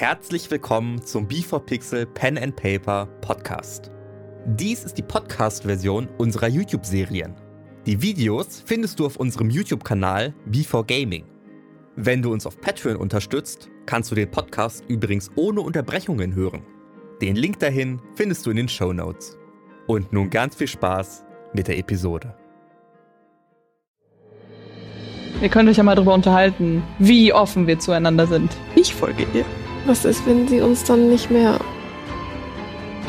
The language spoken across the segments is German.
Herzlich willkommen zum B4Pixel Pen and Paper Podcast. Dies ist die Podcast-Version unserer YouTube-Serien. Die Videos findest du auf unserem YouTube-Kanal B4Gaming. Wenn du uns auf Patreon unterstützt, kannst du den Podcast übrigens ohne Unterbrechungen hören. Den Link dahin findest du in den Show Notes. Und nun ganz viel Spaß mit der Episode. Ihr könnt euch ja mal darüber unterhalten, wie offen wir zueinander sind. Ich folge ihr. Was ist, wenn sie uns dann nicht mehr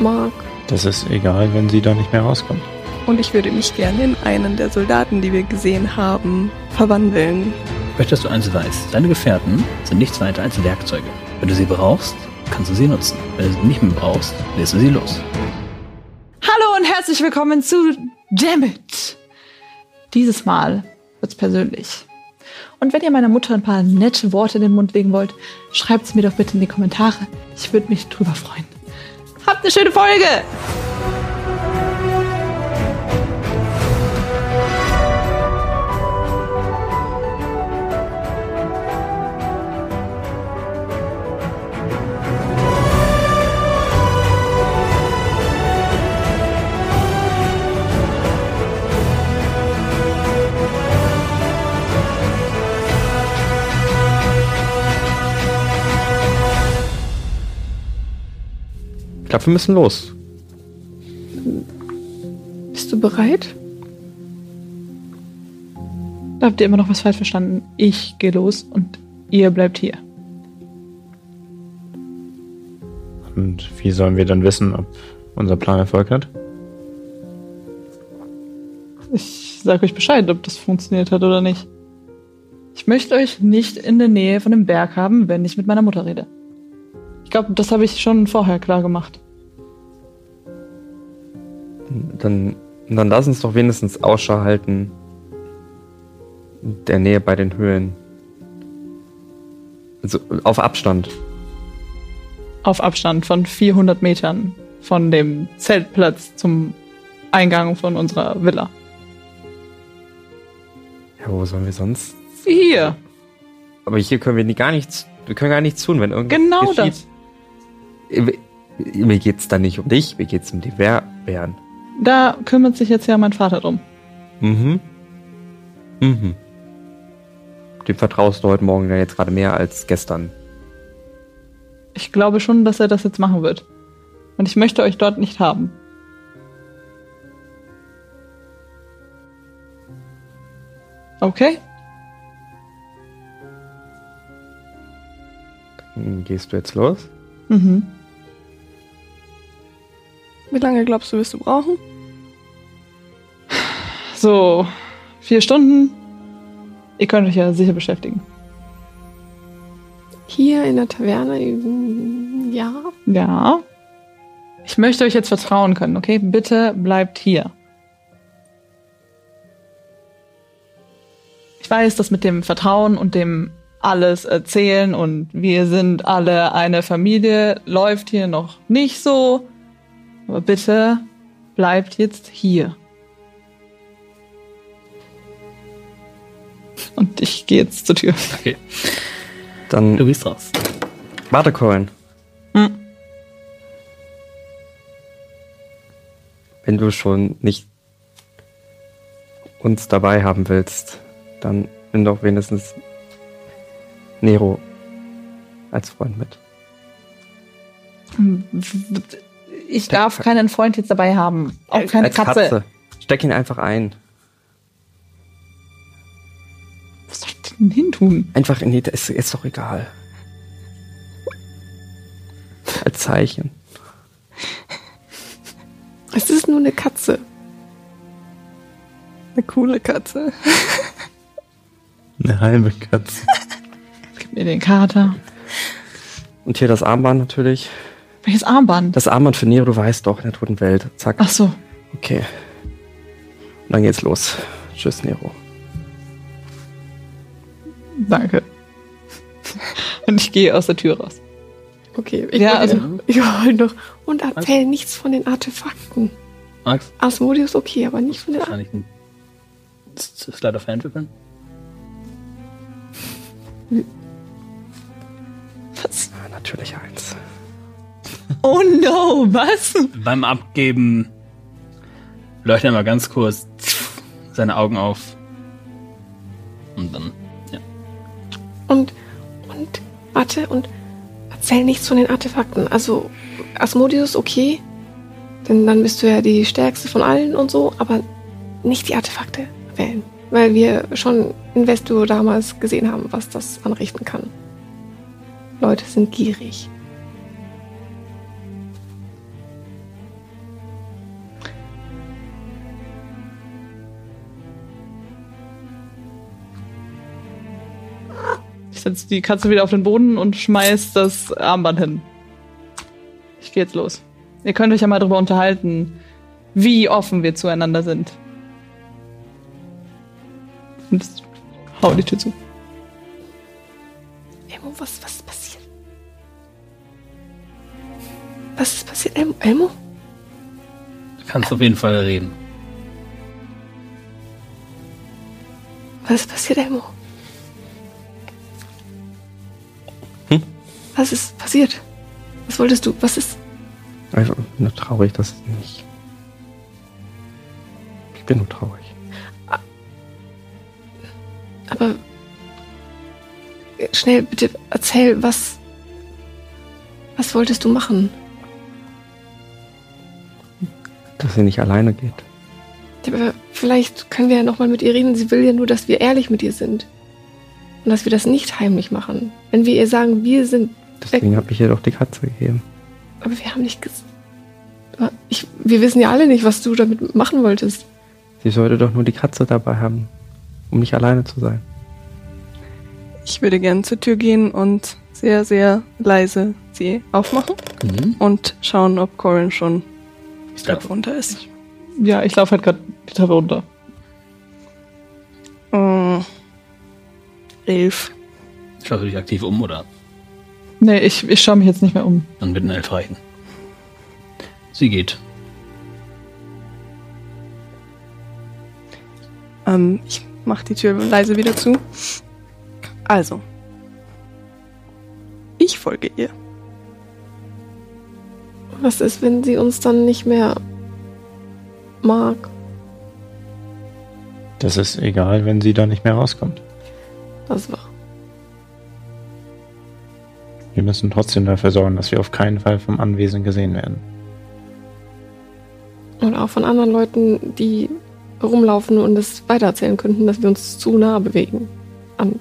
mag? Das ist egal, wenn sie da nicht mehr rauskommt. Und ich würde mich gerne in einen der Soldaten, die wir gesehen haben, verwandeln. Möchtest du eins weißt, deine Gefährten sind nichts weiter als Werkzeuge. Wenn du sie brauchst, kannst du sie nutzen. Wenn du sie nicht mehr brauchst, lässt du sie los. Hallo und herzlich willkommen zu Dammit. Dieses Mal wird's persönlich. Und wenn ihr meiner Mutter ein paar nette Worte in den Mund legen wollt, schreibt es mir doch bitte in die Kommentare. Ich würde mich drüber freuen. Habt eine schöne Folge! Glaube, wir müssen los. Bist du bereit? Da habt ihr immer noch was falsch verstanden. Ich gehe los und ihr bleibt hier. Und wie sollen wir dann wissen, ob unser Plan Erfolg hat? Ich sage euch Bescheid, ob das funktioniert hat oder nicht. Ich möchte euch nicht in der Nähe von dem Berg haben, wenn ich mit meiner Mutter rede. Ich glaube, das habe ich schon vorher klar gemacht. Dann, dann lass uns doch wenigstens Ausschau halten. Der Nähe bei den Höhlen. Also auf Abstand. Auf Abstand von 400 Metern von dem Zeltplatz zum Eingang von unserer Villa. Ja, wo sollen wir sonst? Hier. Aber hier können wir gar nichts. Wir können gar nichts tun, wenn irgendwas Genau geschieht. Mir- Mir geht's da nicht um dich, mir geht's um die Bären. Da kümmert sich jetzt ja mein Vater drum. Mhm. Mhm. Dem vertraust du heute Morgen ja jetzt gerade mehr als gestern. Ich glaube schon, dass er das jetzt machen wird. Und ich möchte euch dort nicht haben. Okay? Dann Gehst du jetzt los? Mhm. Wie lange glaubst du, wirst du brauchen? So, vier Stunden. Ihr könnt euch ja sicher beschäftigen. Hier in der Taverne? Ja. Ja. Ich möchte euch jetzt vertrauen können, okay? Bitte bleibt hier. Ich weiß, das mit dem Vertrauen und dem alles erzählen und wir sind alle eine Familie läuft hier noch nicht so. Aber bitte bleibt jetzt hier. Und ich gehe jetzt zur Tür. Okay, Dann du gehst raus. warte, Corin. Hm. Wenn du schon nicht uns dabei haben willst, dann nimm doch wenigstens Nero als Freund mit. Ich darf keinen Freund jetzt dabei haben. Auch keine als Katze. Steck ihn einfach ein. Denn hin tun? Einfach in die. Ist, ist doch egal. Als Zeichen. Es ist nur eine Katze. Eine coole Katze. Eine halbe Katze. Gib mir den Kater. Und hier das Armband natürlich. Welches Armband? Das Armband für Nero, du weißt doch, in der toten Welt. Zack. Ach so. Okay. Und dann geht's los. Tschüss, Nero. Danke. Und ich gehe aus der Tür raus. Okay, ich Ja, also- noch, ich wollte noch. Und erzähl nichts von den Artefakten. Max, Asmodius okay, aber nicht von den kann Artefakten. Slide of Hand würfeln? Was? Ja, natürlich eins. Oh no, was? Beim Abgeben leuchtet er mal ganz kurz seine Augen auf. Und dann. Und, und, warte, und erzähl nichts von den Artefakten. Also, Asmodeus, okay. Denn dann bist du ja die stärkste von allen und so, aber nicht die Artefakte wählen. Weil wir schon in Vestur damals gesehen haben, was das anrichten kann. Leute sind gierig. Setze die Katze wieder auf den Boden und schmeiß das Armband hin. Ich gehe jetzt los. Ihr könnt euch ja mal darüber unterhalten, wie offen wir zueinander sind. Und hau die Tür zu. Elmo, was, was ist passiert? Was ist passiert, Elmo? Elmo? Du kannst auf jeden Fall reden. Was ist passiert, Elmo? Was ist passiert? Was wolltest du? Was ist? Einfach nur traurig, dass es nicht. Ich bin nur traurig. Aber schnell, bitte erzähl, was. Was wolltest du machen? Dass sie nicht alleine geht. Aber vielleicht können wir ja nochmal mit ihr reden. Sie will ja nur, dass wir ehrlich mit ihr sind. Und dass wir das nicht heimlich machen. Wenn wir ihr sagen, wir sind. Deswegen habe ich ihr doch die Katze gegeben. Aber wir haben nicht Ich, wir wissen ja alle nicht, was du damit machen wolltest. Sie sollte doch nur die Katze dabei haben, um nicht alleine zu sein. Ich würde gerne zur Tür gehen und sehr, sehr leise sie aufmachen Mhm. und schauen, ob Corin schon die. Treppe runter ist. Ja, ich laufe halt gerade die Treppe runter. Äh, elf. Schaust du dich aktiv um oder Nee, ich, ich schaue mich jetzt nicht mehr um. dann wird ein Elf reichen? Sie geht. Ähm, ich mach die Tür leise wieder zu. Also. Ich folge ihr. Was ist, wenn sie uns dann nicht mehr mag? Das ist egal, wenn sie da nicht mehr rauskommt. Das war. Wir müssen trotzdem dafür sorgen, dass wir auf keinen Fall vom Anwesen gesehen werden. Und auch von anderen Leuten, die rumlaufen und es weitererzählen könnten, dass wir uns zu nah bewegen. An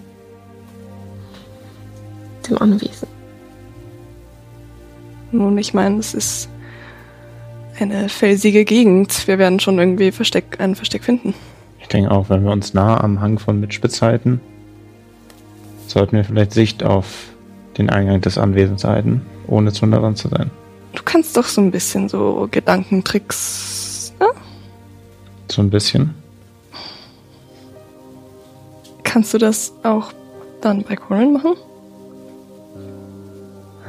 dem Anwesen. Nun, ich meine, es ist eine felsige Gegend. Wir werden schon irgendwie Versteck, ein Versteck finden. Ich denke auch, wenn wir uns nah am Hang von Mitspitz halten, sollten wir vielleicht Sicht auf den Eingang des Anwesens halten, ohne zu nah dran zu sein. Du kannst doch so ein bisschen so Gedankentricks. Ne? So ein bisschen. Kannst du das auch dann bei Corin machen?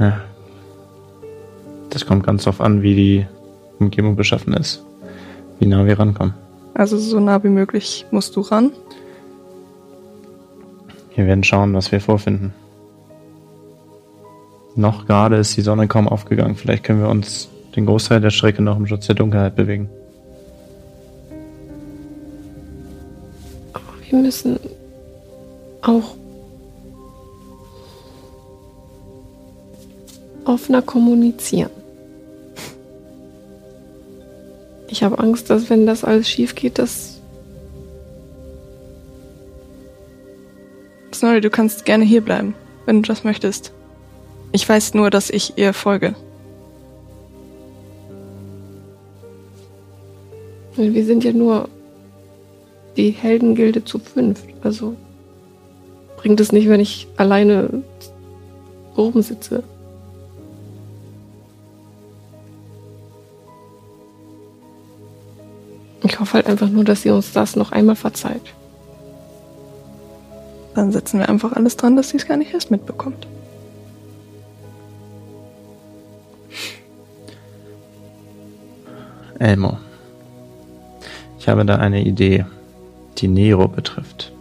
Ja. Das kommt ganz drauf an, wie die Umgebung beschaffen ist. Wie nah wir rankommen. Also so nah wie möglich musst du ran. Wir werden schauen, was wir vorfinden. Noch gerade ist die Sonne kaum aufgegangen. Vielleicht können wir uns den Großteil der Strecke noch im Schutz der Dunkelheit bewegen. Aber wir müssen auch offener kommunizieren. Ich habe Angst, dass wenn das alles schief geht, dass... Snorri, du kannst gerne hier bleiben, wenn du das möchtest. Ich weiß nur, dass ich ihr folge. Wir sind ja nur die Heldengilde zu fünft. Also bringt es nicht, wenn ich alleine oben sitze. Ich hoffe halt einfach nur, dass sie uns das noch einmal verzeiht. Dann setzen wir einfach alles dran, dass sie es gar nicht erst mitbekommt. Elmo. Ich habe da eine Idee, die Nero betrifft.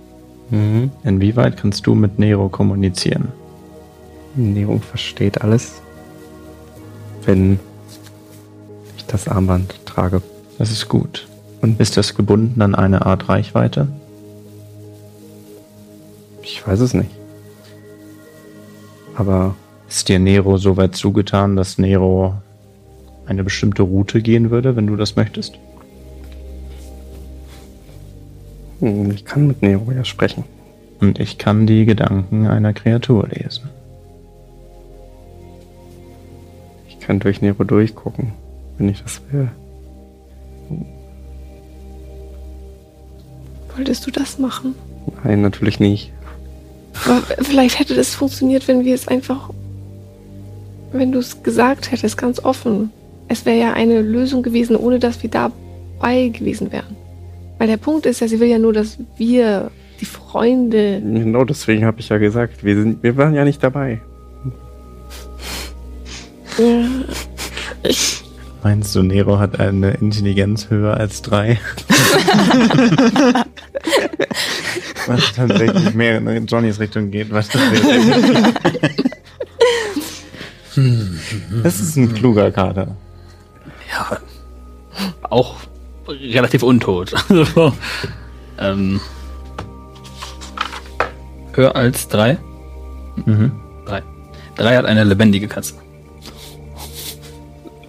Mhm. Inwieweit kannst du mit Nero kommunizieren? Nero versteht alles, wenn ich das Armband trage. Das ist gut. Und ist das gebunden an eine Art Reichweite? Ich weiß es nicht. Aber Ist dir Nero so weit zugetan, dass Nero eine bestimmte Route gehen würde, wenn du das möchtest? hm, ich kann mit Nero ja sprechen. Und ich kann die Gedanken einer Kreatur lesen. Ich kann durch Nero durchgucken, wenn ich das will. Wolltest du das machen? Nein, natürlich nicht. Aber vielleicht hätte das funktioniert, wenn wir es einfach. Wenn du es gesagt hättest, ganz offen. Es wäre ja eine Lösung gewesen, ohne dass wir dabei gewesen wären. Weil der Punkt ist ja, sie will ja nur, dass wir, die Freunde. Genau deswegen habe ich ja gesagt, wir, sind, wir waren ja nicht dabei. Ja, ich, Meinst du, Nero hat eine Intelligenz höher als drei? was tatsächlich mehr in Johnnys Richtung geht. Was das, wäre. das ist ein kluger Kater. Ja, auch relativ untot. Also, ähm, höher als drei? Mhm. Drei. Drei hat eine lebendige Katze.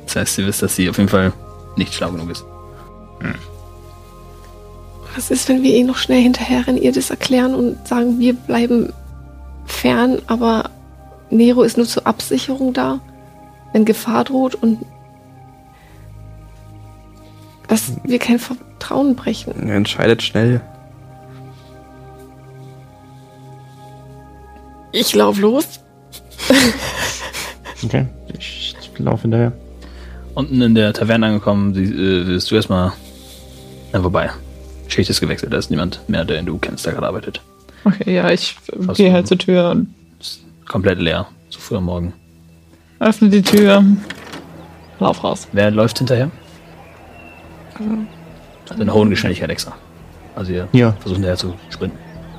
Das heißt, ihr wisst, dass sie auf jeden Fall nicht schlau genug ist. was ist, wenn wir eh noch schnell hinterherrennen, ihr das erklären und sagen, wir bleiben fern, aber Nero ist nur zur Absicherung da, wenn Gefahr droht und dass wir kein Vertrauen brechen. Er entscheidet schnell. Ich lauf los. Okay, ich, laufe hinterher. Unten in der Taverne angekommen, sie, äh, wirst du erstmal. Na, wobei. Schicht ist gewechselt, da ist niemand mehr, den du kennst, der gerade arbeitet. Okay, ja, ich äh, gehe halt zur Tür und Ist komplett leer, so früh am Morgen. öffne die Tür. Lauf raus. Wer läuft hinterher? Also eine hohe Geschwindigkeit extra. Also ihr Ja. versucht hinterher zu sprinten.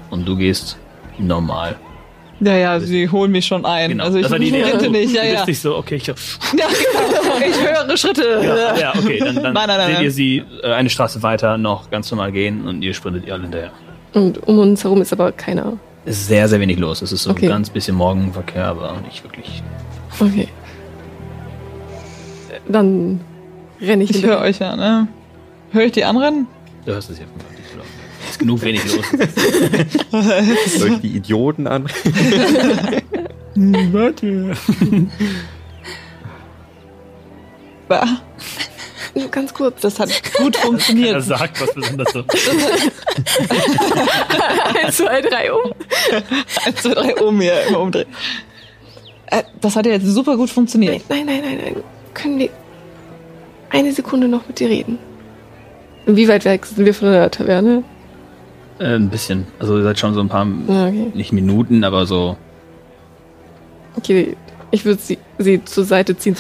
Und du gehst normal. Ja, ja, sie holen mich schon ein. Also ich das war die Idee. rente Du- nicht, ja, ja. nicht so, okay, ich, Ja, genau. Ich höre Schritte. ja, ja, okay, dann, dann Nein, nein, nein, seht nein. ihr sie äh, eine Straße weiter noch ganz normal gehen und ihr sprintet ihr alle hinterher. Und um uns herum ist aber keiner. Es ist sehr, sehr wenig los. Es ist so Okay. ein ganz bisschen Morgenverkehr, aber nicht wirklich. Okay. Dann renne ich, Ich höre euch ja, ne? Höre ich die anrennen? Du hörst es hier von nicht. Es ist genug wenig los. Soll ich die Idioten an? Warte. Bah, Nur ganz kurz. Das hat gut Er funktioniert. sagt was besonders so. Eins, zwei, drei, um. Eins, zwei, drei, um hier immer umdrehen. Äh, das hat ja jetzt super gut funktioniert. Nein, nein, nein, nein. Können wir eine Sekunde noch mit dir reden? Wie weit weg sind wir von der Taverne? Äh, ein bisschen. Also ihr seid schon so ein paar, Ja, okay. nicht Minuten, aber so. Okay, ich würde sie, sie zur Seite ziehen.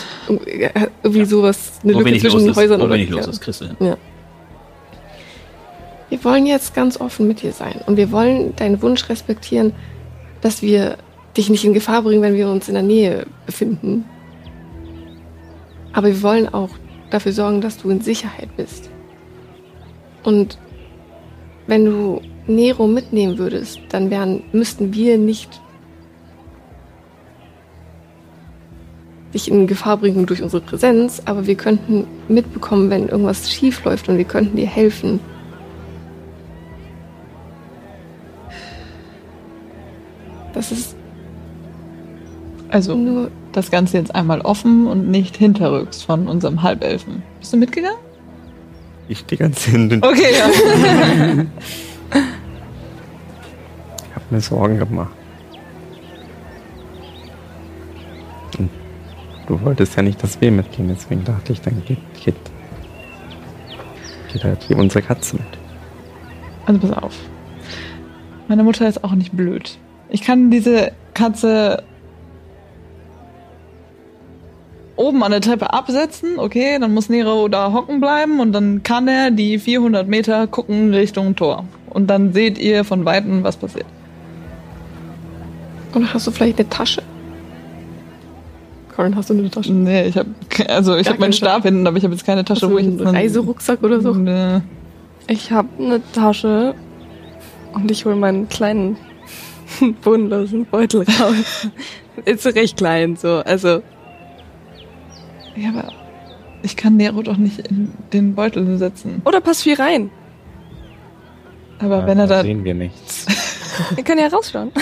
Irgendwie sowas, eine wo Lücke zwischen ist. Häusern Wo oder wenig los ja. ist, kriegst du hin. Wir wollen jetzt ganz offen mit dir sein und wir wollen deinen Wunsch respektieren, dass wir dich nicht in Gefahr bringen, wenn wir uns in der Nähe befinden. Aber wir wollen auch dafür sorgen, dass du in Sicherheit bist. Und wenn du Nero mitnehmen würdest, dann wären, müssten wir nicht dich in Gefahr bringen durch unsere Präsenz, aber wir könnten mitbekommen, wenn irgendwas schief läuft und wir könnten dir helfen. Das ist Also nur. das Ganze jetzt einmal offen und nicht hinterrücks von unserem Halbelfen. Bist du mitgegangen? Ich die ganze Zeit. Okay, ja. Ich habe mir Sorgen gemacht. Und du wolltest ja nicht, dass wir mitgehen, deswegen dachte ich, dann geht, geht, geht halt wie unsere Katze mit. Also pass auf. Meine Mutter ist auch nicht blöd. Ich kann diese Katze oben an der Treppe absetzen, okay, dann muss Nero da hocken bleiben und dann kann er die 400 Meter gucken Richtung Tor. Und dann seht ihr von Weitem, was passiert. Oder hast du vielleicht eine Tasche? Corin, hast du eine Tasche? Nee, ich habe also ich habe meinen Stab hinten, aber ich habe jetzt keine Tasche, Hast wo ich jetzt einen- Reiserucksack oder so? Nee. Ich habe eine Tasche und ich hole meinen kleinen bodenlosen Beutel raus. Ist recht klein so, also Ja, aber ich kann Nero doch nicht in den Beutel setzen. oder passt viel rein. Aber Ja, wenn er da sehen wir nichts. Wir können ja rausschauen.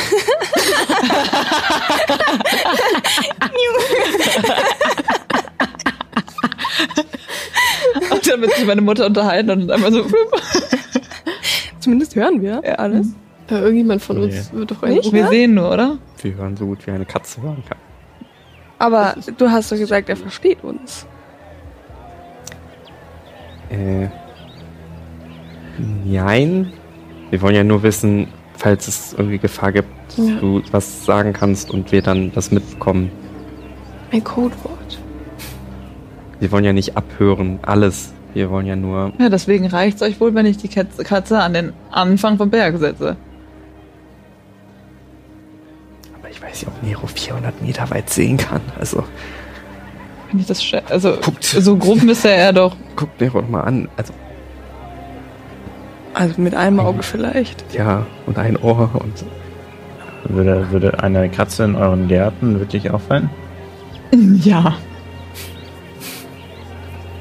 und dann wird sich meine Mutter unterhalten und einmal so Zumindest hören wir Ja. alles. Äh, irgendjemand von Nee. uns wird doch Nicht? wir Ja? sehen nur, oder? Wir hören so gut wie eine Katze hören kann. Aber du hast doch gesagt, er versteht uns. Äh. Nein. Wir wollen ja nur wissen, falls es irgendwie Gefahr gibt, Ja. du was sagen kannst und wir dann das mitbekommen. Ein Codewort. Wir wollen ja nicht abhören, alles. Wir wollen ja nur. Ja, deswegen reicht's euch wohl, wenn ich die Katze an den Anfang vom Berg setze. Ich weiß ja, ob Nero 400 Meter weit sehen kann. Also, Wenn ich das also Guckt. so grob müsste er doch. guck Nero doch mal an. Also, Also mit einem Auge vielleicht. ja, und ein Ohr und. Würde, würde eine Katze in euren Gärten wirklich auffallen? Ja.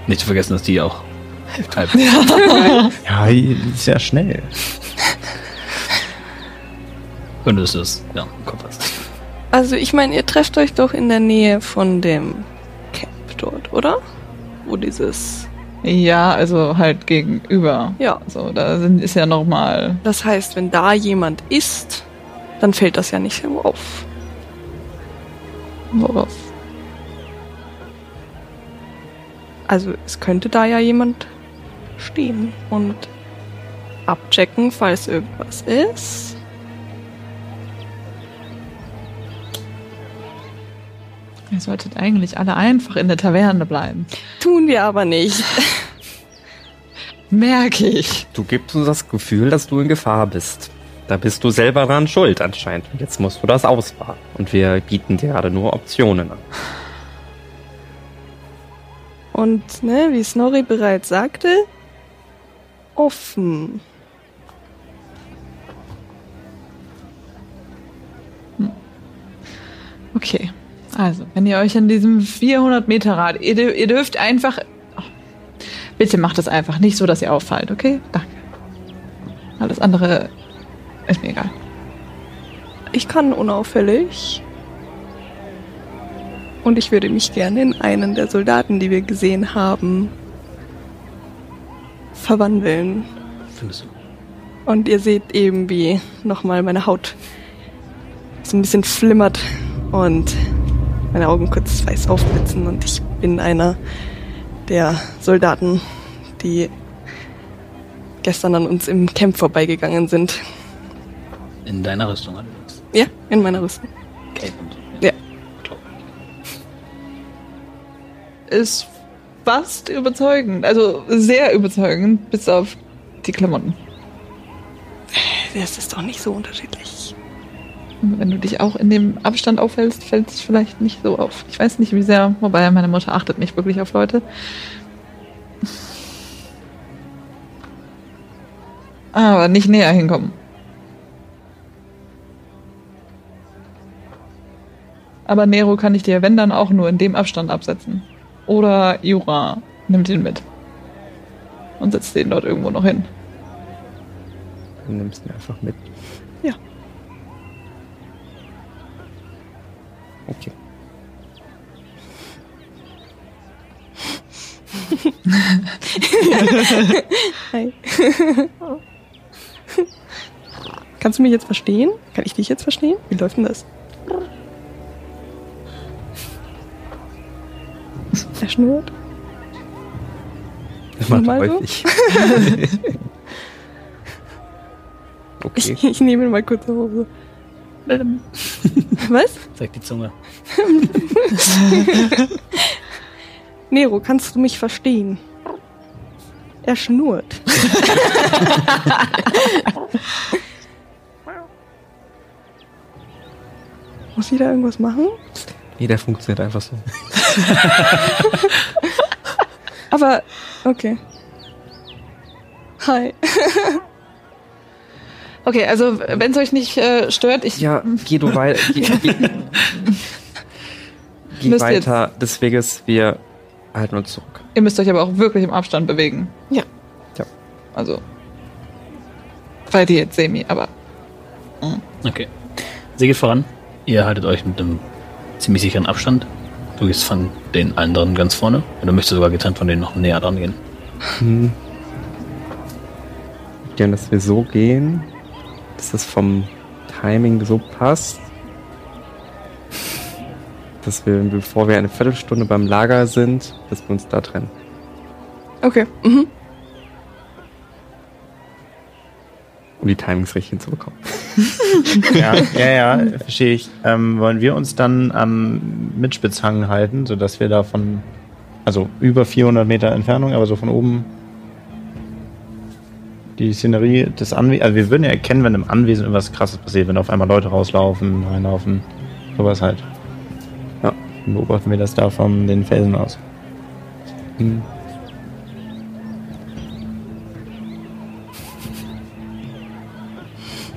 Nicht zu vergessen, dass die auch halb. Ja, die ist ja schnell. Und es ist, ja, hast. Also ich meine, ihr trefft euch doch in der Nähe von dem Camp dort, oder? Wo dieses. Ja, also halt gegenüber. Ja. So, da sind, ist ja nochmal. Das heißt, wenn da jemand ist, dann fällt das ja nicht so auf. Worauf? Also es könnte da ja jemand stehen und abchecken, falls irgendwas ist. Ihr solltet eigentlich alle einfach in der Taverne bleiben. Tun wir aber nicht. Merke ich. Du gibst uns das Gefühl, dass du in Gefahr bist. Da bist du selber dran schuld anscheinend. Und jetzt musst du das ausbaden. Und wir bieten dir gerade nur Optionen an. Und, ne, wie Snorri bereits sagte, offen. Okay. Also, wenn ihr euch in diesem 400 Meter Rad, ihr, dür- ihr dürft einfach, oh, bitte macht es einfach nicht so, dass ihr auffallt, okay? Danke. Alles andere ist mir egal. Ich kann unauffällig. Und ich würde mich gerne in einen der Soldaten, die wir gesehen haben, verwandeln. Findest du? Und ihr seht eben, wie nochmal meine Haut so ein bisschen flimmert und meine Augen kurz weiß aufblitzen. Und ich bin einer der Soldaten, die gestern an uns im Camp vorbeigegangen sind. In deiner Rüstung allerdings. Ja, in meiner Rüstung. So. Ja. Ist fast überzeugend, also sehr überzeugend, bis auf die Klamotten. Das ist doch nicht so unterschiedlich. Und Wenn du dich auch in dem Abstand aufhältst, fällt es vielleicht nicht so auf. Ich weiß nicht, wie sehr, wobei meine Mutter achtet nicht wirklich auf Leute. Aber nicht näher hinkommen. Aber Nero kann ich dir, wenn dann, auch nur in dem Abstand absetzen. Oder Jura nimmt ihn mit. Und setzt den dort irgendwo noch hin. Du nimmst ihn einfach mit. Okay. Hi. Kannst du mich jetzt verstehen? Kann ich dich jetzt verstehen? Wie läuft denn das? Er schnurrt. Das macht so? häufig. okay. Ich, ich nehme ihn mal kurz hoch. So. Was? Zeig die Zunge. Nero, kannst du mich verstehen? Er schnurrt. Muss ich da irgendwas machen? Nee, der funktioniert einfach so. Aber, okay. Hi. Okay, also wenn es euch nicht äh, stört, ich Ja, geh du weiter. Geh, geh, geh weiter des Weges. Wir halten uns zurück. Ihr müsst euch aber auch wirklich im Abstand bewegen. Ja. Ja. Also. Bei dir jetzt semi, aber. Okay. Sie geht voran. Ihr haltet euch mit einem ziemlich sicheren Abstand. Du gehst von den anderen ganz vorne. Und du möchtest sogar getrennt von denen noch näher dran gehen. Hm. Gern, dass wir so gehen, dass das vom Timing so passt. Dass wir, bevor wir eine Viertelstunde beim Lager sind, dass wir uns da trennen. Okay. Mhm. Um die Timings richtig hinzubekommen. Ja, ja, ja, verstehe ich. Ähm, wollen wir uns dann am Mitspitzhang halten, sodass wir da von, also über 400 Meter Entfernung, aber so von oben die Szenerie des Anwesens, also wir würden ja erkennen, wenn im Anwesen irgendwas krasses passiert, wenn auf einmal Leute rauslaufen, reinlaufen, sowas halt. Ja. Dann beobachten wir das da von den Felsen aus. Hm.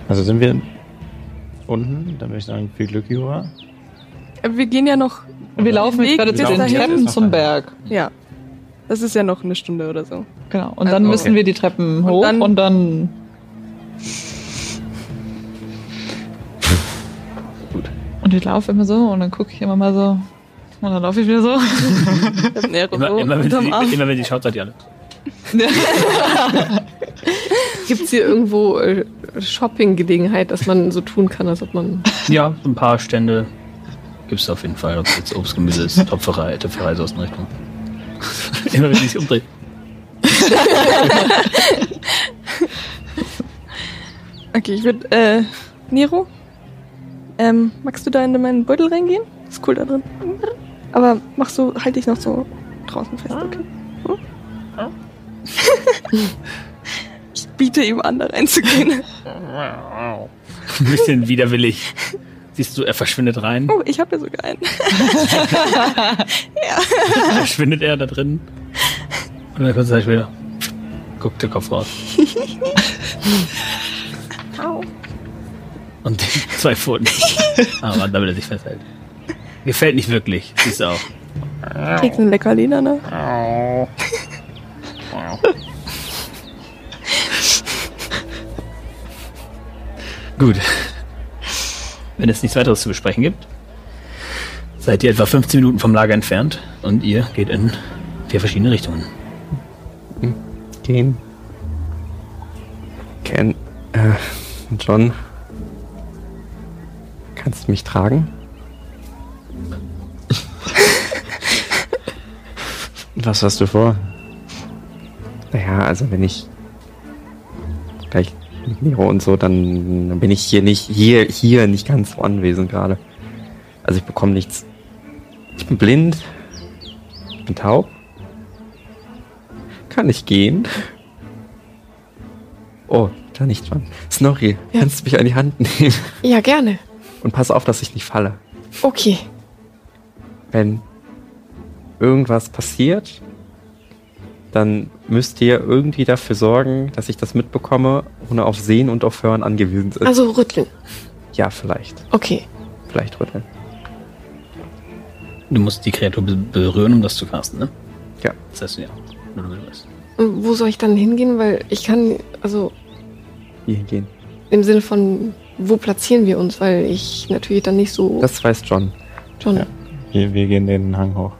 Also sind wir unten, dann würde ich sagen, viel Glück, Jura. Wir gehen ja noch. Wir laufen jetzt gerade zu den. Treppen zum Berg. Ja. Das ist ja noch eine Stunde oder so. Genau. Und Also- dann müssen Okay. wir die Treppen Und hoch dann- und dann. Gut. Und ich laufe immer so und dann gucke ich immer mal so. Und dann laufe ich wieder so. Immer, so immer, wenn, sie, immer wenn sie schaut, seid ihr alle. Gibt es hier irgendwo äh, Shopping-Gelegenheit, dass man so tun kann, als ob man. Ja, so ein paar Stände gibt es auf jeden Fall. Ob es jetzt Obst, Gemüse ist, Topferei, Töpferei, so aus der Richtung. immer wenn sie sich umdreht. Okay, ich würde, äh, Nero, ähm, magst du da in meinen Beutel reingehen? Ist cool da drin. Aber machst du, halt dich noch so draußen fest, okay? Hm? ich biete ihm an, da reinzugehen. Ein bisschen widerwillig. Siehst du, er verschwindet rein. Oh, ich habe ja sogar einen. Verschwindet er da drin. Und dann kurz Zeit später guckt der Kopf raus. Und die zwei Pfoten. Aber damit er sich festhält. Gefällt nicht wirklich. Siehst du auch. Kriegst ein Leckerlina, ne? Gut. Wenn es nichts weiteres zu besprechen gibt, seid ihr etwa 15 Minuten vom Lager entfernt und ihr geht in vier verschiedene Richtungen. Gehen. Ken, äh, John, kannst du mich tragen? Was hast du vor? Naja, also wenn ich gleich mit Nero und so, dann bin ich hier nicht, hier, hier nicht ganz so anwesend gerade. Also ich bekomme nichts. Ich bin blind. Ich bin taub. Kann ich gehen? Oh, da nicht dran. Snorri, Ja. kannst du mich an die Hand nehmen? Ja, gerne. Und pass auf, dass ich nicht falle. Okay. wenn irgendwas passiert, dann müsst ihr irgendwie dafür sorgen, dass ich das mitbekomme, ohne auf Sehen und auf Hören angewiesen sind. Also rütteln. ja, vielleicht. Okay. Vielleicht rütteln. Du musst die Kreatur be berühren, um das zu casten, ne? Ja. Das heißt, ja. Nur damit du weißt. Und wo soll ich dann hingehen? Weil ich kann, also Hier hingehen. im Sinne von, wo platzieren wir uns? Weil ich natürlich dann nicht so Das weiß John. schon. Ja. Wir, wir gehen den Hang hoch.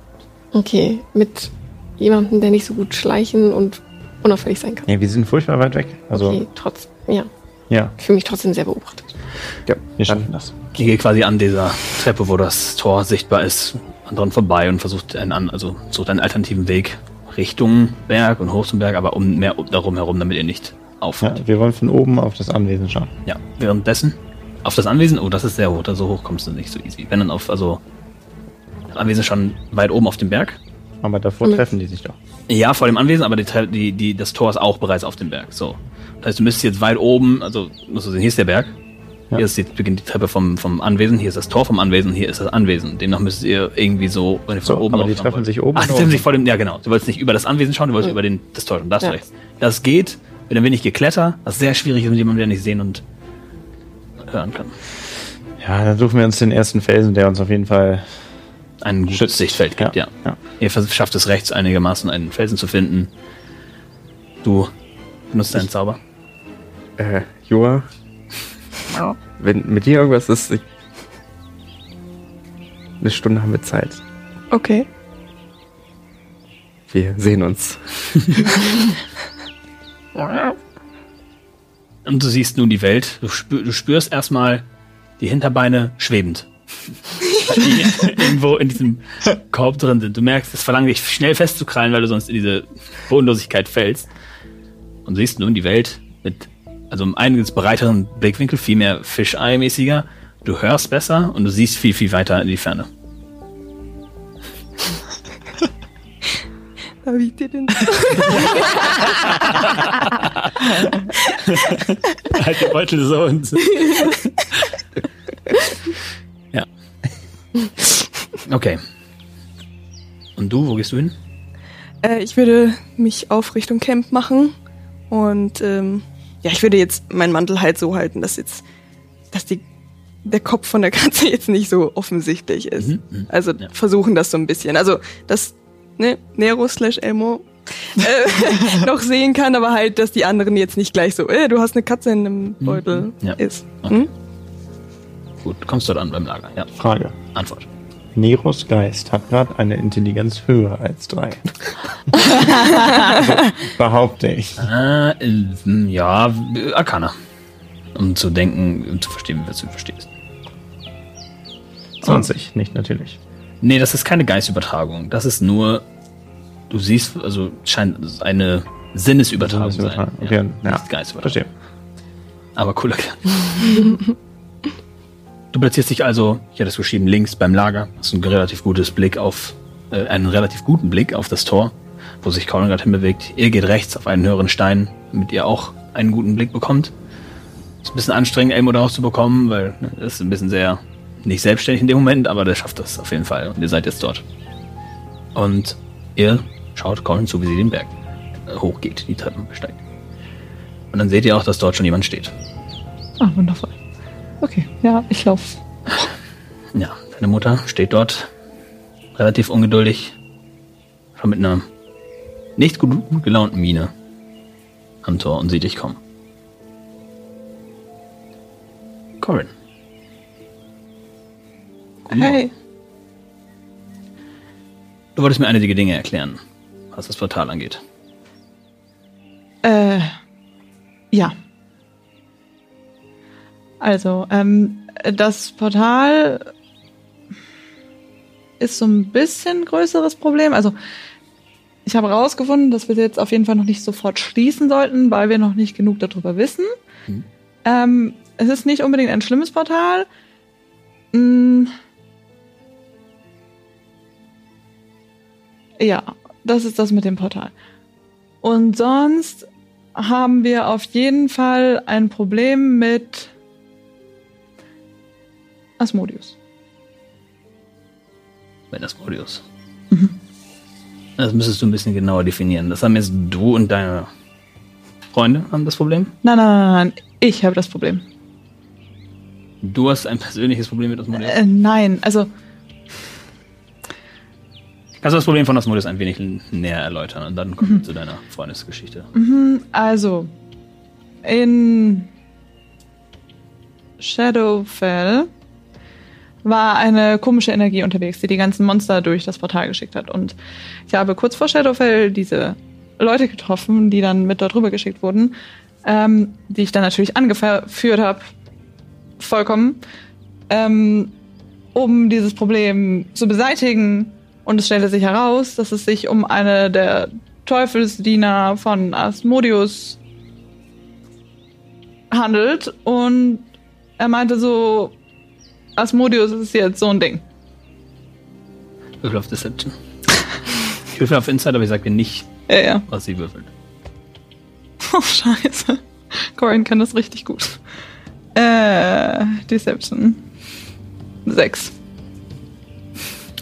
Okay. Mit jemandem, der nicht so gut schleichen und unauffällig sein kann. Ja, wir sind furchtbar weit weg. Also, okay, trotz. Ja. ja, Ich fühle mich trotzdem sehr beobachtet. Ja, wir schaffen das. Ich gehe quasi an dieser Treppe, wo das Tor sichtbar ist, dran vorbei und versucht einen, an- also sucht einen alternativen Weg Richtung Berg und hoch zum Berg, aber um mehr um- darum herum, damit ihr nicht auffällt. Ja, wir wollen von oben auf das Anwesen schauen. Ja. Währenddessen auf das Anwesen, oh, das ist sehr hoch, da so hoch kommst du nicht so easy. Wenn dann auf, also das Anwesen schon weit oben auf dem Berg. Aber davor Mhm. treffen die sich doch. Ja, vor dem Anwesen, aber die, die, die, das Tor ist auch bereits auf dem Berg. So. Das heißt, du müsstest jetzt weit oben, also musst du sehen, hier ist der Berg. Ja. Hier ist die, beginnt die Treppe vom, vom Anwesen, hier ist das Tor vom Anwesen, hier ist das Anwesen. Demnach müsstet ihr irgendwie so, wenn ihr von So, oben aber die treffen wollt. sich oben Ach, die treffen sich vor dem, ja genau. Du wolltest nicht über das Anwesen schauen, du wolltest Mhm. über den, das Tor. Und das Ja. Das geht mit ein wenig Gekletter, was sehr schwierig ist mit jemandem, der nicht sehen und hören kann. Ja, dann suchen wir uns den ersten Felsen, der uns auf jeden Fall. Ein gutes Schützt. Sichtfeld gibt, ja. ja. Ihr schafft es rechts einigermaßen, einen Felsen zu finden. Du benutzt deinen Zauber. Äh, Joa. Wenn mit dir irgendwas ist, ich, eine Stunde haben wir Zeit. Okay. Wir sehen uns. Und du siehst nun die Welt. Du, spür, du spürst erstmal die Hinterbeine schwebend. Die irgendwo in diesem Korb drin sind. Du merkst, es verlangt dich schnell festzukrallen, weil du sonst in diese Bodenlosigkeit fällst. Und siehst nun die Welt mit also um einiges breiteren Blickwinkel, viel mehr Fischei-mäßiger. Du hörst besser und du siehst viel, viel weiter in die Ferne. Darf ich dir denn? halt den Beutel so und. Okay. Und du, wo gehst du hin? Äh, ich würde mich auf Richtung Camp machen und ähm, ja, ich würde jetzt meinen Mantel halt so halten, dass jetzt, dass die der Kopf von der Katze jetzt nicht so offensichtlich ist. Mhm, mhm. Also Ja. versuchen das so ein bisschen. Also das ne, Nero slash Elmo äh, noch sehen kann, aber halt, dass die anderen jetzt nicht gleich so, äh, du hast eine Katze in einem Beutel Mhm. Ja. ist. Okay. Hm? Gut, du kommst dort an beim Lager. Ja, Frage. Antwort. Neros Geist hat gerade eine Intelligenz höher als drei. also, behaupte ich. Äh, äh, ja, äh, Arcana. Um zu denken, um zu verstehen, was du verstehst. 20, nicht natürlich. Nee, das ist keine Geistübertragung. Das ist nur, du siehst, also scheint es eine Sinnesübertragung zu sein. Okay, ja, nicht Geistübertragung. Verstehe. Aber cooler Kerl. du platzierst dich also, ich hatte es geschrieben, links beim Lager. Hast einen relativ gutes Blick auf, äh, einen relativ guten Blick auf das Tor, wo sich gerade hinbewegt. Ihr geht rechts auf einen höheren Stein, damit ihr auch einen guten Blick bekommt. Ist ein bisschen anstrengend, Elmo da rauszubekommen, weil ne, das ist ein bisschen sehr nicht selbstständig in dem Moment, aber der schafft das auf jeden Fall. Und ihr seid jetzt dort. Und ihr schaut Colin zu, wie sie den Berg äh, hochgeht, die Treppen besteigt. Und dann seht ihr auch, dass dort schon jemand steht. Ah, wundervoll. Okay, ja, ich laufe. Ja, deine Mutter steht dort, relativ ungeduldig, schon mit einer nicht gut, gut gelaunten Miene am Tor und sieht dich kommen. Corin. Hey. Du wolltest mir einige Dinge erklären, was das Portal angeht. Äh, ja. Also, ähm, das Portal ist so ein bisschen größeres Problem. Also, ich habe herausgefunden, dass wir jetzt auf jeden Fall noch nicht sofort schließen sollten, weil wir noch nicht genug darüber wissen. Mhm. Ähm, es ist nicht unbedingt ein schlimmes Portal. Mm. Ja, das ist das mit dem Portal. Und sonst haben wir auf jeden Fall ein Problem mit Asmodius. Mit Asmodeus. Mhm. Das müsstest du ein bisschen genauer definieren. Das haben jetzt du und deine Freunde haben das Problem. Nein, nein, nein, nein. Ich habe das Problem. Du hast ein persönliches Problem mit Asmodeus. Äh, nein, also Kannst du das Problem von Asmodeus ein wenig näher erläutern und dann kommen wir zu deiner Freundesgeschichte. Mhm, Also, in Shadowfell war eine komische Energie unterwegs, die die ganzen Monster durch das Portal geschickt hat. Und ich habe kurz vor Shadowfell diese Leute getroffen, die dann mit dort rüber geschickt wurden, ähm, die ich dann natürlich angeführt habe, vollkommen, ähm, um dieses Problem zu beseitigen. Und es stellte sich heraus, dass es sich um eine der Teufelsdiener von Asmodeus handelt. Und er meinte so, Asmodeus ist jetzt so ein Ding. Würfel auf Deception. Ich würfel auf Insight, aber ich sag dir nicht, Ja, ja. was sie würfelt. Oh, scheiße. Corin kann das richtig gut. Äh, Deception. Sechs.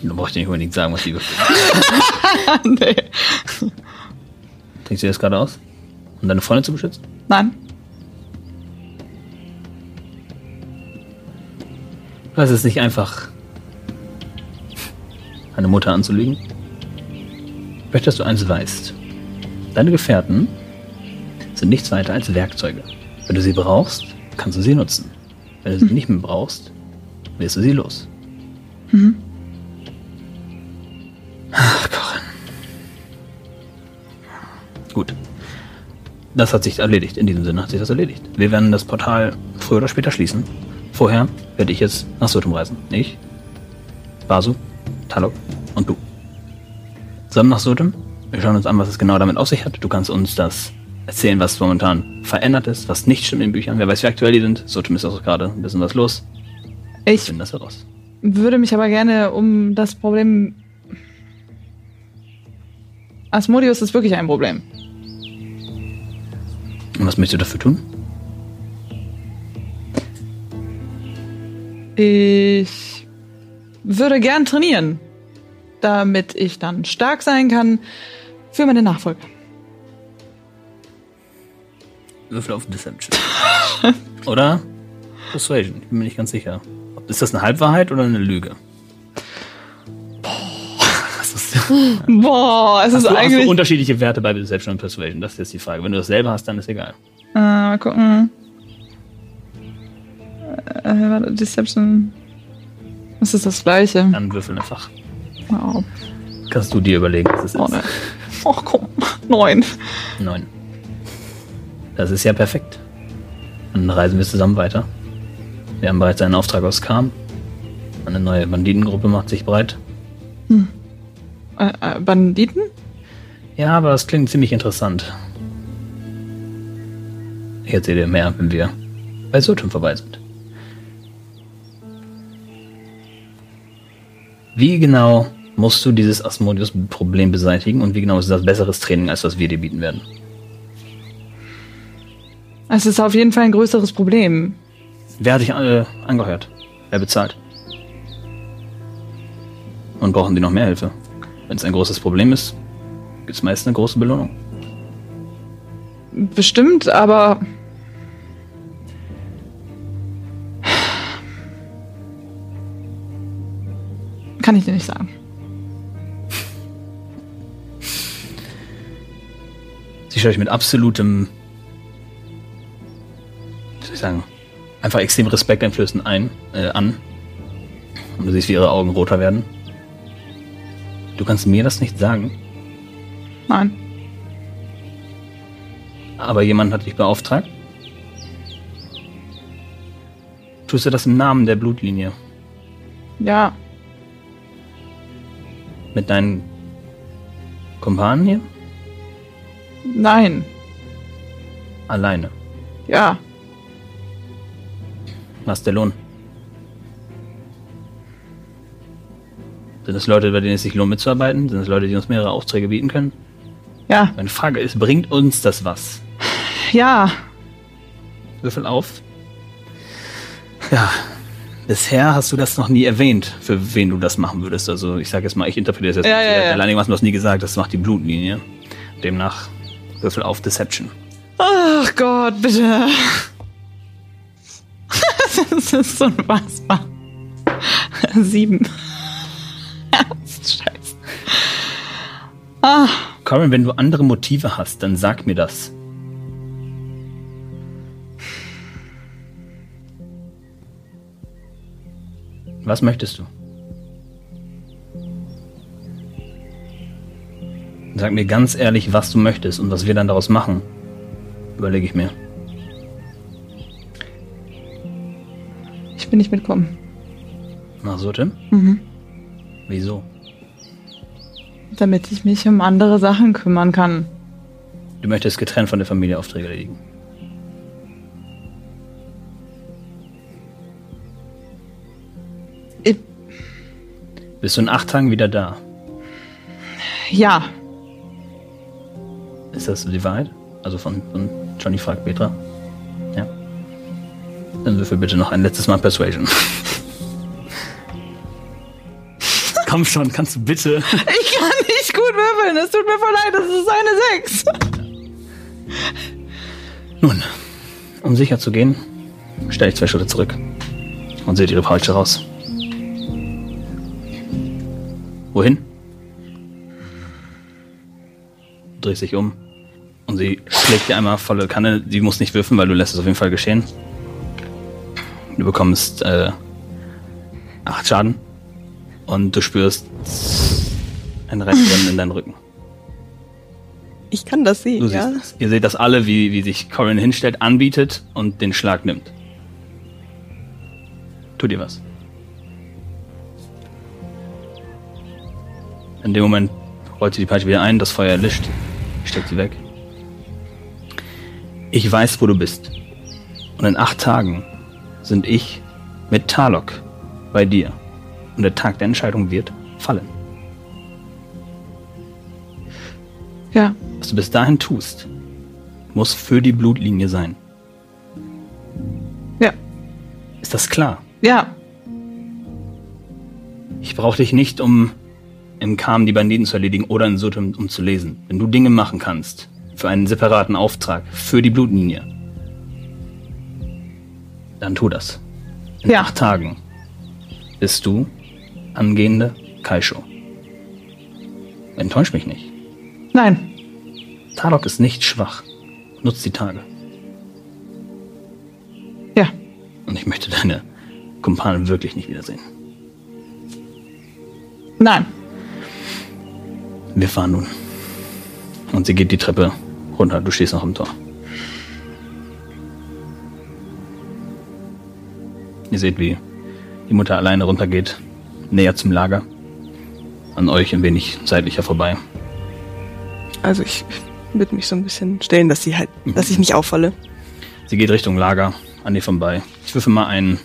Du brauchst dir nicht unbedingt sagen, was die würfelt. nee. Denkst du dir das gerade aus? Um deine Freundin zu beschützen? Nein. Ist es nicht einfach, eine Mutter anzulügen? Ich möchte, dass du eins weißt. Deine Gefährten sind nichts weiter als Werkzeuge. Wenn du sie brauchst, kannst du sie nutzen. Wenn du sie nicht mehr brauchst, wirst du sie los. Ach, Corin. Gut. Das hat sich erledigt. In diesem Sinne hat sich das erledigt. Wir werden das Portal früher oder später schließen. Vorher werde ich jetzt nach Sotum reisen. Ich, Basu, Talok und du. Zusammen nach Sotum. Wir schauen uns an, was es genau damit auf sich hat. Du kannst uns das erzählen, was momentan verändert ist, was nicht stimmt in den Büchern. Wer weiß, wie aktuell die sind. Sotum ist auch gerade ein bisschen was los. Ich Finden das heraus. würde mich aber gerne um das Problem. Asmodeus ist wirklich ein Problem. Und was möchtest du dafür tun? Ich würde gern trainieren, damit ich dann stark sein kann für meine Nachfolge. Würfel auf Deception. oder Persuasion. Ich bin mir nicht ganz sicher. Ist das eine Halbwahrheit oder eine Lüge? Boah, es Hast ist du, hast du eigentlich. unterschiedliche Werte bei Deception und Persuasion? Das ist jetzt die Frage. Wenn du dasselbe hast, dann ist egal. Äh, mal gucken. Äh, Deception. Das ist das gleiche. Dann würfel einfach. Wow. Kannst du dir überlegen, was es ist. Oh, ne. oh komm. Neun. Neun. Das ist ja perfekt. Dann reisen wir zusammen weiter. Wir haben bereits einen Auftrag aus Kam. Eine neue Banditengruppe macht sich breit. Äh, äh, Banditen? Ja, aber das klingt ziemlich interessant. Ich erzähle dir mehr, wenn wir bei Sotum vorbei sind. Wie genau musst du dieses Asmodeus-Problem beseitigen und wie genau ist das besseres Training, als was wir dir bieten werden? Es ist auf jeden Fall ein größeres Problem. Wer hat dich äh, angeheuert? Wer bezahlt? Und brauchen die noch mehr Hilfe? Wenn es ein großes Problem ist, gibt es meist eine große Belohnung. Bestimmt, aber. Kann ich dir nicht sagen. Sie schaut dich mit absolutem, wie soll ich sagen, einfach extrem respekteinflößend ein, äh, an. Und du siehst, wie ihre Augen roter werden. Du kannst mir das nicht sagen, Nein. aber jemand hat dich beauftragt. Tust du das im Namen der Blutlinie? Ja. Mit deinen Kumpanen hier? Nein. Alleine. Ja. Was ist der Lohn? Sind es Leute, bei denen es sich lohnt mitzuarbeiten? Sind es Leute, die uns mehrere Aufträge bieten können? Ja. Meine Frage ist, bringt uns das was? Ja. Würfel auf. Ja, bisher hast du das noch nie erwähnt, für wen du das machen würdest. Also ich sage jetzt mal, ich interpretiere das jetzt. Ja, nicht. ja, ja. Allein hast du das nie gesagt, das macht die Blutlinie. Demnach Würfel auf Deception. Ach Gott, bitte. Das ist unfassbar. Sieben. Scheiße. Ah, Corin, wenn du andere Motive hast, dann sag mir das. Was möchtest du? Sag mir ganz ehrlich, was du möchtest und was wir dann daraus machen. Überlege ich mir. ich will nicht mitkommen. Ach so, Tim? Mhm. Wieso? Damit ich mich um andere Sachen kümmern kann. Du möchtest getrennt von der Familie Aufträge erledigen. Bist du in acht Tagen wieder da? ja, Ist das die Wahrheit? Also von, von Johnny fragt Petra. Ja. Dann würfel bitte noch ein letztes Mal Persuasion. Komm schon, kannst du bitte. Ich kann nicht gut würfeln. Es tut mir voll leid. Das ist eine 6. Nun, um sicher zu gehen, stelle ich zwei Schritte zurück und seht ihre Peitsche raus. Wohin? Dreht sich um und sie schlägt dir einmal volle Kanne. Sie muss nicht würfen, weil du lässt es auf jeden Fall geschehen. Du bekommst äh, acht Schaden und du spürst ein Rennen in deinen Rücken. Ich kann das sehen, Du ja. siehst das. Ihr seht das alle, wie, wie sich Corin hinstellt, anbietet und den Schlag nimmt. Tut ihr was? In dem Moment rollt sie die Peitsche wieder ein, das Feuer erlischt, steckt sie weg. Ich weiß, wo du bist. Und in acht Tagen sind ich mit Talok bei dir. Und der Tag der Entscheidung wird fallen. Ja. Was du bis dahin tust, muss für die Blutlinie sein. Ja. Ist das klar? Ja. Ich brauche dich nicht, um im Kam die Banditen zu erledigen oder in Sutem, um zu lesen. Wenn du Dinge machen kannst, für einen separaten Auftrag, für die Blutlinie, dann tu das. In Ja. acht Tagen bist du angehende Kaisho. Enttäusch mich nicht. Nein. Talok ist nicht schwach. Nutzt die Tage. Ja. Und ich möchte deine Kumpanen wirklich nicht wiedersehen. Nein. Wir fahren nun. Und sie geht die Treppe runter. Du stehst noch im Tor. Ihr seht, wie die Mutter alleine runtergeht, näher zum Lager. An euch ein wenig seitlicher vorbei. Also ich würde mich so ein bisschen stellen, dass sie halt, dass ich nicht auffalle. Sie geht Richtung Lager, an ihr vorbei. Ich würfel mal einen.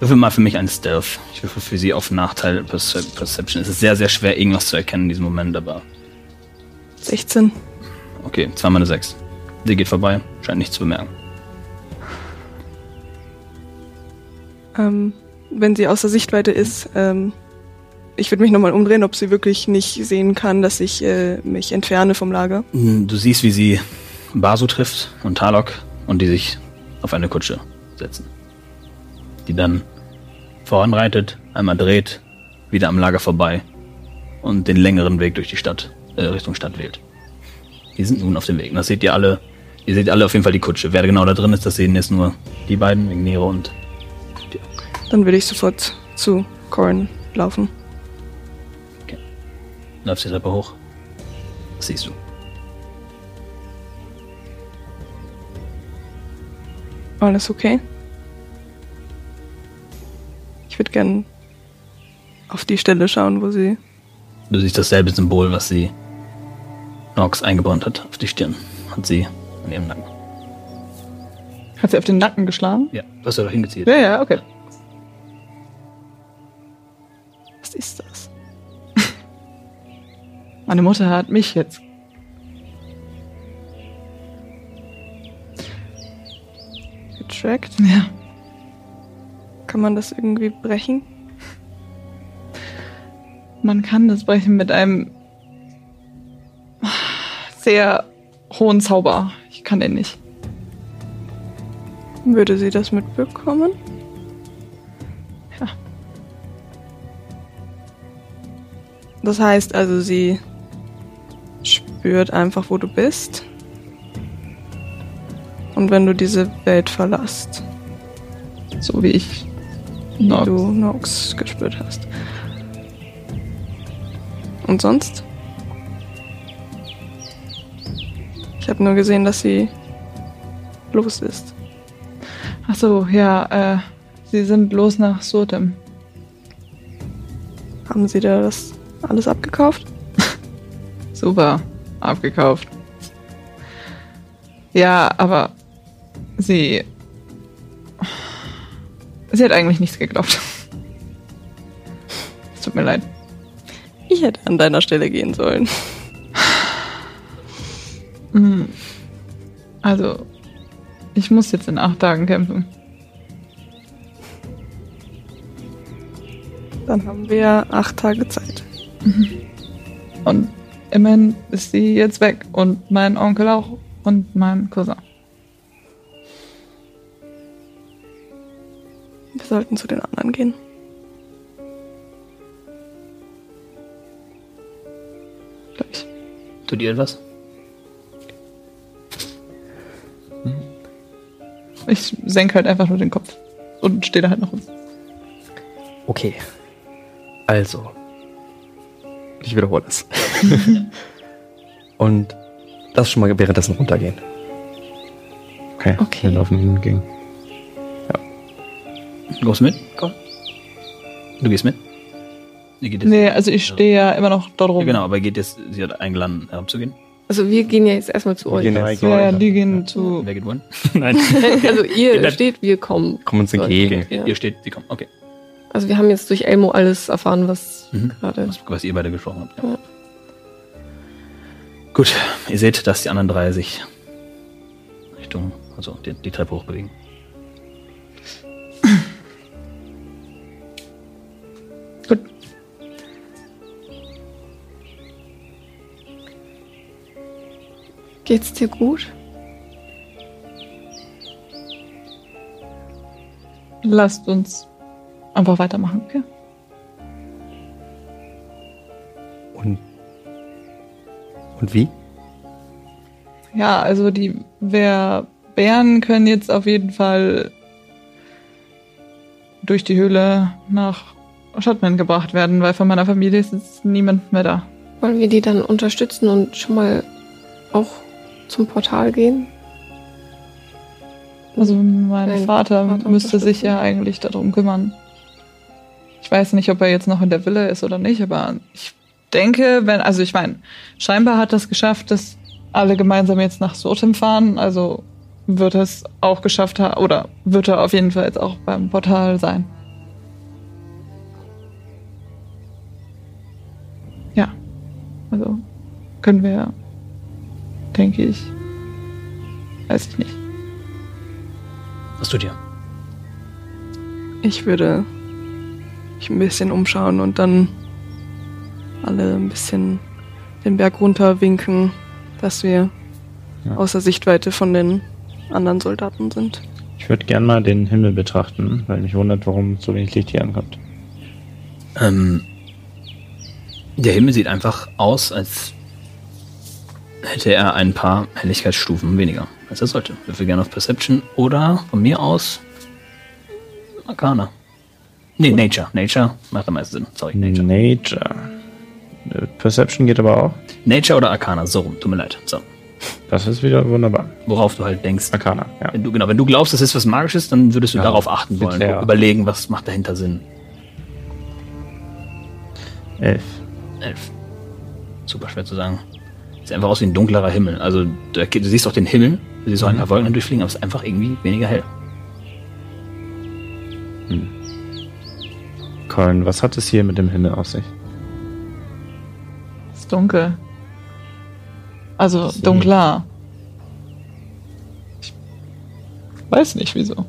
Würfel mal für mich einen Stealth. Ich würfel für sie auf Nachteil Perce Perception. Es ist sehr, sehr schwer, irgendwas zu erkennen in diesem Moment, aber 16. okay, zweimal eine 6. Sie geht vorbei, scheint nichts zu bemerken. Ähm, wenn sie außer Sichtweite ist, ähm, ich würde mich nochmal umdrehen, ob sie wirklich nicht sehen kann, dass ich äh, mich entferne vom Lager. Du siehst, wie sie Basu trifft und Talok und die sich auf eine Kutsche setzen. Die dann voranreitet, einmal dreht, wieder am Lager vorbei und den längeren Weg durch die Stadt, äh, Richtung Stadt wählt. Die sind nun auf dem Weg. Das seht ihr alle. Ihr seht alle auf jeden Fall die Kutsche. Wer genau da drin ist, das sehen jetzt nur die beiden, wegen Nero und Dann würde ich sofort zu Corin laufen. läufst die Treppe hoch. Das siehst du. Alles okay? Ich würde gern auf die Stelle schauen, wo sie. Du siehst dasselbe Symbol, was sie Nox eingebrannt hat auf die Stirn. Hat sie an ihrem Nacken. Hat sie auf den Nacken geschlagen? Ja, du hast ja doch hingezielt. Ja, ja, okay. Was ist das? Meine Mutter hat mich jetzt. Getrackt? Ja. Kann man das irgendwie brechen? Man kann das brechen mit einem sehr hohen Zauber. Ich kann den nicht. Würde sie das mitbekommen? Ja. Das heißt also, sie spürt einfach, wo du bist. Und wenn du diese Welt verlässt, So wie ich. Wie Nox. du Nox gespürt hast. Und sonst? Ich habe nur gesehen, dass sie los ist. Ach so, ja, äh, sie sind los nach Surtem. Haben sie da das alles abgekauft? Super, abgekauft. Ja, aber sie. Sie hat eigentlich nichts geglaubt. Es tut mir leid. Ich hätte an deiner Stelle gehen sollen. Hm. Also, ich muss jetzt in acht Tagen kämpfen. Dann haben wir acht Tage Zeit. Und immerhin ist sie jetzt weg. Und mein Onkel auch. Und mein Cousin. Wir sollten zu den anderen gehen. Gleich. Tut ihr etwas? Ich senke halt einfach nur den Kopf. Und stehe da halt noch. Okay. Also. Ich wiederhole es. Und das schon mal währenddessen runtergehen. Okay, Okay. wir laufen hingegen. Gehst du mit? Komm. Du gehst mit? Ihr geht jetzt, Nee, also ich stehe ja immer noch dort rum. Ja, genau, aber geht jetzt, sie hat eingeladen, herabzugehen. Also wir gehen ja jetzt erstmal zu Wir euch. gehen Ja, ja, weiter. die gehen zu. Wer geht wohin? Nein. Also ihr Ja, steht, wir kommen. Kommen uns entgegen. Okay, ja. Ihr steht, sie kommen. Okay. Also wir haben jetzt durch Elmo alles erfahren, was Mhm. gerade. Was, was ihr beide gesprochen habt. Ja. Ja. Gut, ihr seht, dass die anderen drei sich Richtung, also die, die Treppe hochbewegen. Gut. Geht's dir gut? Lasst uns einfach weitermachen, okay? Und. Und wie? Ja, also die wer Bären können jetzt auf jeden Fall durch die Höhle nach Schottland gebracht werden, weil von meiner Familie ist jetzt niemand mehr da. Wollen wir die dann unterstützen und schon mal auch zum Portal gehen? Also mein Vater, Vater müsste sich ja eigentlich darum kümmern. Ich weiß nicht, ob er jetzt noch in der Villa ist oder nicht, aber ich denke, wenn, also ich meine, scheinbar hat das geschafft, dass alle gemeinsam jetzt nach Sotem fahren, also wird es auch geschafft haben, oder wird er auf jeden Fall jetzt auch beim Portal sein. Also können wir, denke ich, weiß ich nicht. Was tut ihr? Ich würde mich ein bisschen umschauen und dann alle ein bisschen den Berg runter winken, dass wir Ja. außer Sichtweite von den anderen Soldaten sind. Ich würde gern mal den Himmel betrachten, weil mich wundert, warum so wenig Licht hier ankommt. Ähm, der Himmel sieht einfach aus, als hätte er ein paar Helligkeitsstufen weniger, als er sollte. Würfel gerne auf Perception oder von mir aus Arcana. Nee, Nature. Nature macht am meisten Sinn. Sorry, Nature. Nature. Äh, Perception geht aber auch. Nature oder Arcana, so rum, tut mir leid. So. Das ist wieder wunderbar. Worauf du halt denkst. Arcana, ja. Wenn du, genau, wenn du glaubst, es ist was Magisches, dann würdest du Ja, darauf achten wollen. ja. Überlegen, was macht dahinter Sinn. Elf. Elf. Super schwer zu sagen. Sieht einfach aus wie ein dunklerer Himmel. Also du, du siehst auch den Himmel, du siehst auch ein paar Wolken durchfliegen, aber es ist einfach irgendwie weniger hell. Colin, was hat es hier mit dem Himmel auf sich? Es ist dunkel. Also Sie. dunkler. Ich weiß nicht wieso.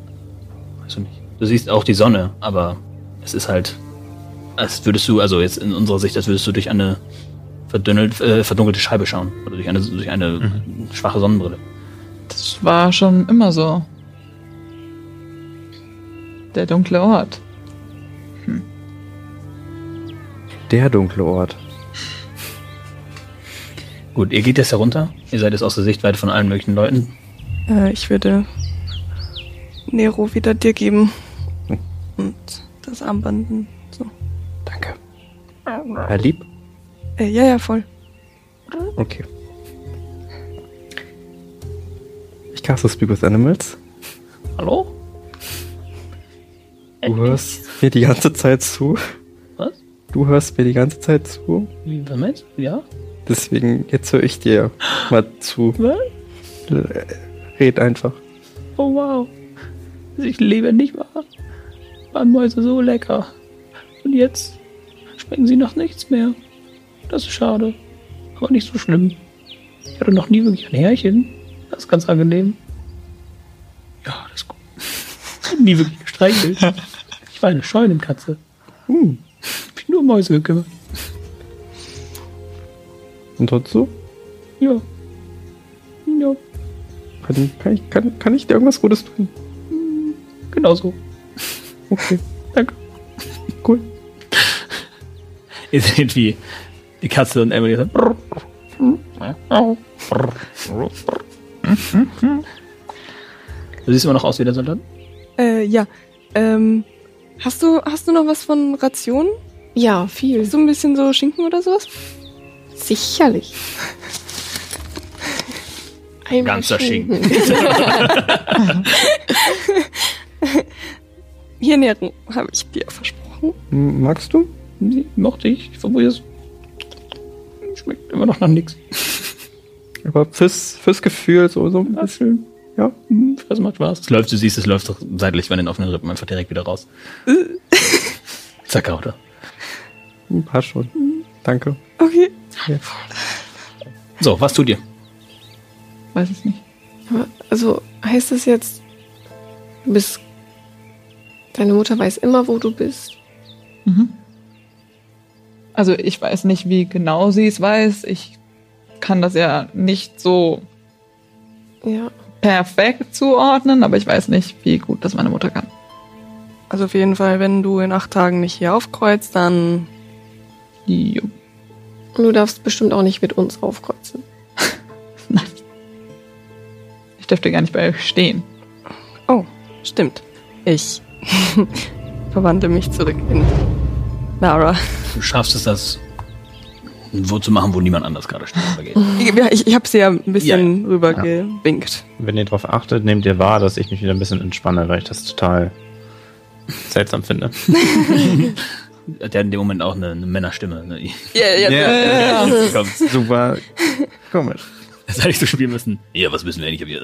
Weißt du nicht. Du siehst auch die Sonne, aber es ist halt, als würdest du, also jetzt in unserer Sicht, als würdest du durch eine verdünnelt, äh, verdunkelte Scheibe schauen. Oder durch eine, durch eine schwache Sonnenbrille. Das war schon immer so. Der dunkle Ort. Der dunkle Ort. Gut, ihr geht jetzt herunter. Ihr seid jetzt aus der Sichtweite von allen möglichen Leuten. Äh, ich würde Nero wieder dir geben. Und das Armband. Herr Lieb? Äh, ja, ja, voll. Okay. Ich caste Speak with Animals. Hallo? Du hörst mir die ganze Zeit zu. Was? Du hörst mir die ganze Zeit zu. Wie, du? Ja? Deswegen, jetzt höre ich dir mal zu. Was? Äh, Red einfach. Oh wow. Ich lebe nicht wahr. Waren Mäuse so lecker. Und jetzt schmecken sie nach nichts mehr. Das ist schade. Aber nicht so schlimm. Ich hatte noch nie wirklich ein Härchen. Das ist ganz angenehm. bin nie wirklich gestreichelt. Ich war eine Scheunenkatze. Hm. Ich bin nur um Mäuse gekümmert. Und dazu? Ja. Ja, Kann, kann, ich, kann, kann ich dir irgendwas Gutes tun? genau so. Okay. Danke. Ihr seht, wie die Katze und Emily so. Du siehst immer noch aus wie der Soldat? Äh, ja. Ähm, hast du, hast du noch was von Rationen? Ja, viel. So ein bisschen so Schinken oder sowas? Sicherlich. Einmal Ganzer Schinken. Hier Ernährung habe ich dir versprochen. Magst du? Nee, mochte ich. Ich probiere es. Schmeckt immer noch nach nichts. Aber fürs, fürs Gefühl so, so ein Ja, bisschen. Ja. Hm, Das macht Spaß. Es läuft, du siehst, es läuft doch seitlich bei den offenen Rippen einfach direkt wieder raus. Zack, oder? Hm, Passt schon. Danke. Okay. So, was tut ihr? Weiß es nicht. Aber, Also heißt das jetzt, du bist. Deine Mutter weiß immer, wo du bist. Mhm. Also ich weiß nicht, wie genau sie es weiß. Ich kann das ja nicht so Ja. perfekt zuordnen, aber ich weiß nicht, wie gut das meine Mutter kann. Also auf jeden Fall, wenn du in acht Tagen nicht hier aufkreuzt, dann Jo. Du darfst bestimmt auch nicht mit uns aufkreuzen. Nein. Ich dürfte gar nicht bei euch stehen. Oh, stimmt. Ich verwandle mich zurück in Lara. Du schaffst es, das wo zu machen, wo niemand anders gerade steht. Ja, ich, ich habe sie ja ein bisschen rüber gewinkt. Wenn ihr darauf achtet, nehmt ihr wahr, dass ich mich wieder ein bisschen entspanne, weil ich das total seltsam finde. Der hat in dem Moment auch eine, eine Männerstimme. Ne? Ja, ja, Kommt. Super komisch. Das hätte ich so spielen müssen. Ja, was müssen wir eigentlich?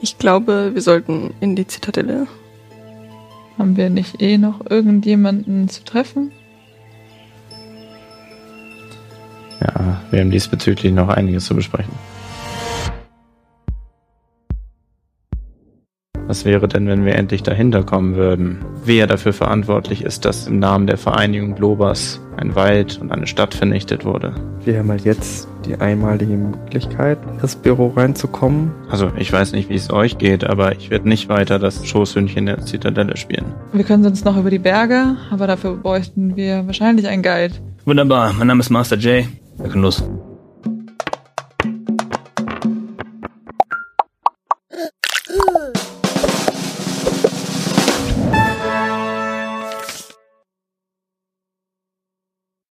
Ich glaube, wir sollten in die Zitadelle. Haben wir nicht eh noch irgendjemanden zu treffen? Ja, wir haben diesbezüglich noch einiges zu besprechen. Was wäre denn, wenn wir endlich dahinter kommen würden? Wer dafür verantwortlich ist, dass im Namen der Vereinigung Globas ein Wald und eine Stadt vernichtet wurde? Wir haben halt jetzt die einmalige Möglichkeit, in das Büro reinzukommen. Also, ich weiß nicht, wie es euch geht, aber ich werde nicht weiter das Schoßhündchen der Zitadelle spielen. Wir können sonst noch über die Berge, aber dafür bräuchten wir wahrscheinlich einen Guide. Wunderbar, mein Name ist Master J. Wir können los.